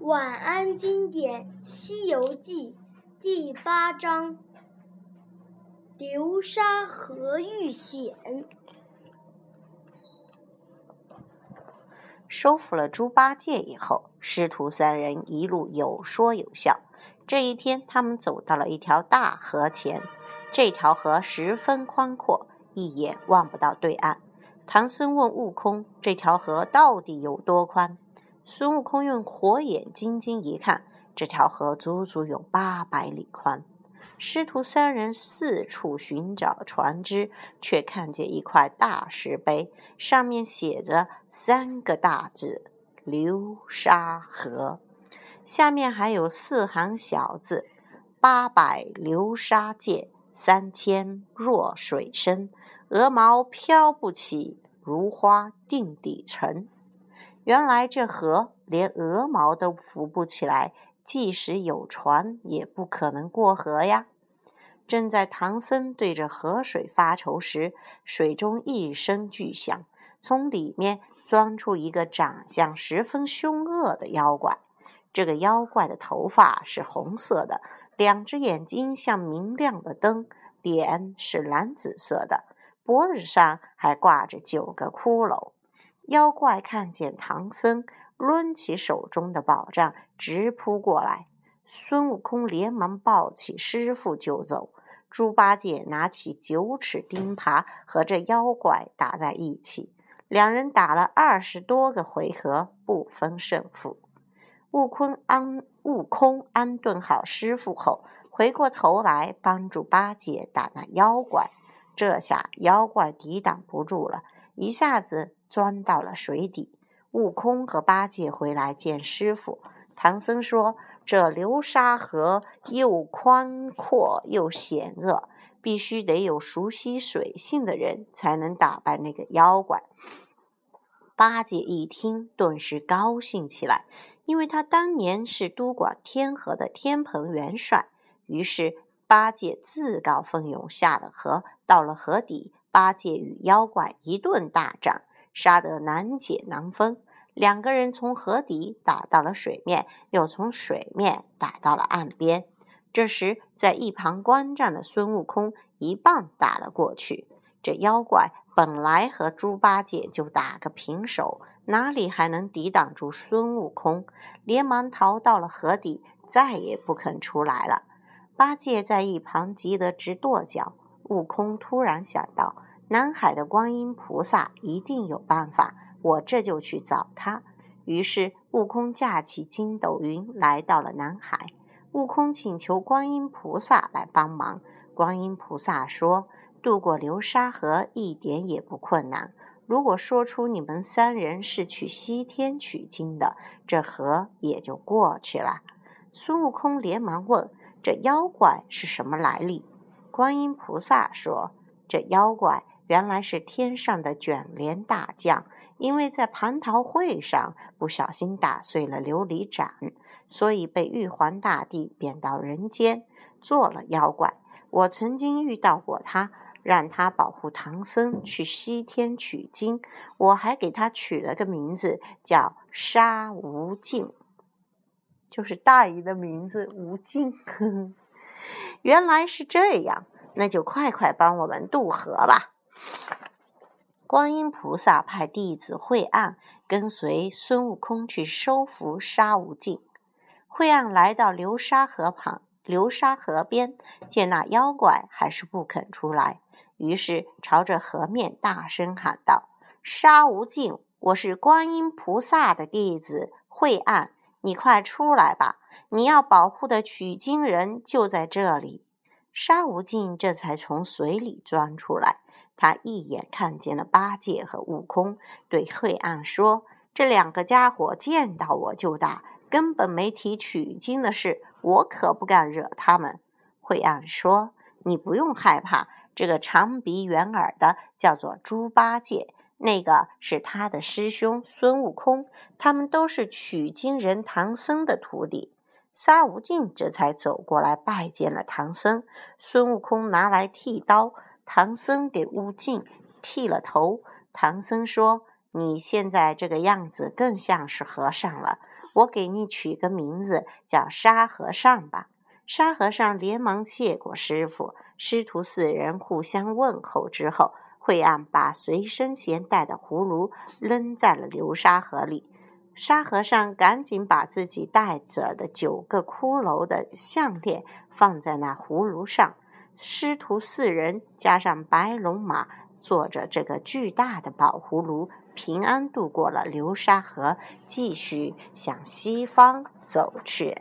晚安经典《西游记》第八章：流沙河遇险。收服了猪八戒以后，师徒三人一路有说有笑。这一天，他们走到了一条大河前，这条河十分宽阔，一眼望不到对岸。唐僧问悟空：“这条河到底有多宽？”孙悟空用火眼金睛一看，这条河足足有八百里宽。师徒三人四处寻找船只，却看见一块大石碑，上面写着三个大字“流沙河”，下面还有四行小字：“八百流沙界，三千弱水深，鹅毛飘不起。”如花定底沉，原来这河连鹅毛都浮不起来，即使有船也不可能过河呀！正在唐僧对着河水发愁时，水中一声巨响，从里面钻出一个长相十分凶恶的妖怪。这个妖怪的头发是红色的，两只眼睛像明亮的灯，脸是蓝紫色的。脖子上还挂着九个骷髅，妖怪看见唐僧，抡起手中的宝杖，直扑过来。孙悟空连忙抱起师傅就走，猪八戒拿起九齿钉耙和这妖怪打在一起，两人打了二十多个回合，不分胜负。悟空安悟空安顿好师傅后，回过头来帮助八戒打那妖怪。这下妖怪抵挡不住了，一下子钻到了水底。悟空和八戒回来见师傅，唐僧说：“这流沙河又宽阔又险恶，必须得有熟悉水性的人才能打败那个妖怪。”八戒一听，顿时高兴起来，因为他当年是督管天河的天蓬元帅，于是。八戒自告奋勇下了河，到了河底，八戒与妖怪一顿大战，杀得难解难分。两个人从河底打到了水面，又从水面打到了岸边。这时，在一旁观战的孙悟空一棒打了过去。这妖怪本来和猪八戒就打个平手，哪里还能抵挡住孙悟空？连忙逃到了河底，再也不肯出来了。八戒在一旁急得直跺脚。悟空突然想到，南海的观音菩萨一定有办法，我这就去找他。于是，悟空架起筋斗云来到了南海。悟空请求观音菩萨来帮忙。观音菩萨说：“渡过流沙河一点也不困难。如果说出你们三人是去西天取经的，这河也就过去了。”孙悟空连忙问。这妖怪是什么来历？观音菩萨说：“这妖怪原来是天上的卷帘大将，因为在蟠桃会上不小心打碎了琉璃盏，所以被玉皇大帝贬到人间做了妖怪。我曾经遇到过他，让他保护唐僧去西天取经，我还给他取了个名字，叫沙无尽。”就是大姨的名字吴静，原来是这样，那就快快帮我们渡河吧。观音菩萨派弟子惠岸跟随孙悟空去收服沙无净。惠岸来到流沙河旁，流沙河边见那妖怪还是不肯出来，于是朝着河面大声喊道：“沙无净，我是观音菩萨的弟子惠岸。”你快出来吧！你要保护的取经人就在这里。沙无净这才从水里钻出来，他一眼看见了八戒和悟空，对慧岸说：“这两个家伙见到我就打，根本没提取经的事，我可不敢惹他们。”慧岸说：“你不用害怕，这个长鼻圆耳的叫做猪八戒。”那个是他的师兄孙悟空，他们都是取经人唐僧的徒弟。沙无净这才走过来拜见了唐僧。孙悟空拿来剃刀，唐僧给悟净剃了头。唐僧说：“你现在这个样子更像是和尚了。我给你取个名字，叫沙和尚吧。”沙和尚连忙谢过师傅。师徒四人互相问候之后，惠岸把随身携带的葫芦扔在了流沙河里。沙和尚赶紧把自己带着的九个骷髅的项链放在那葫芦上。师徒四人加上白龙马，坐着这个巨大的宝葫芦，平安度过了流沙河，继续向西方走去。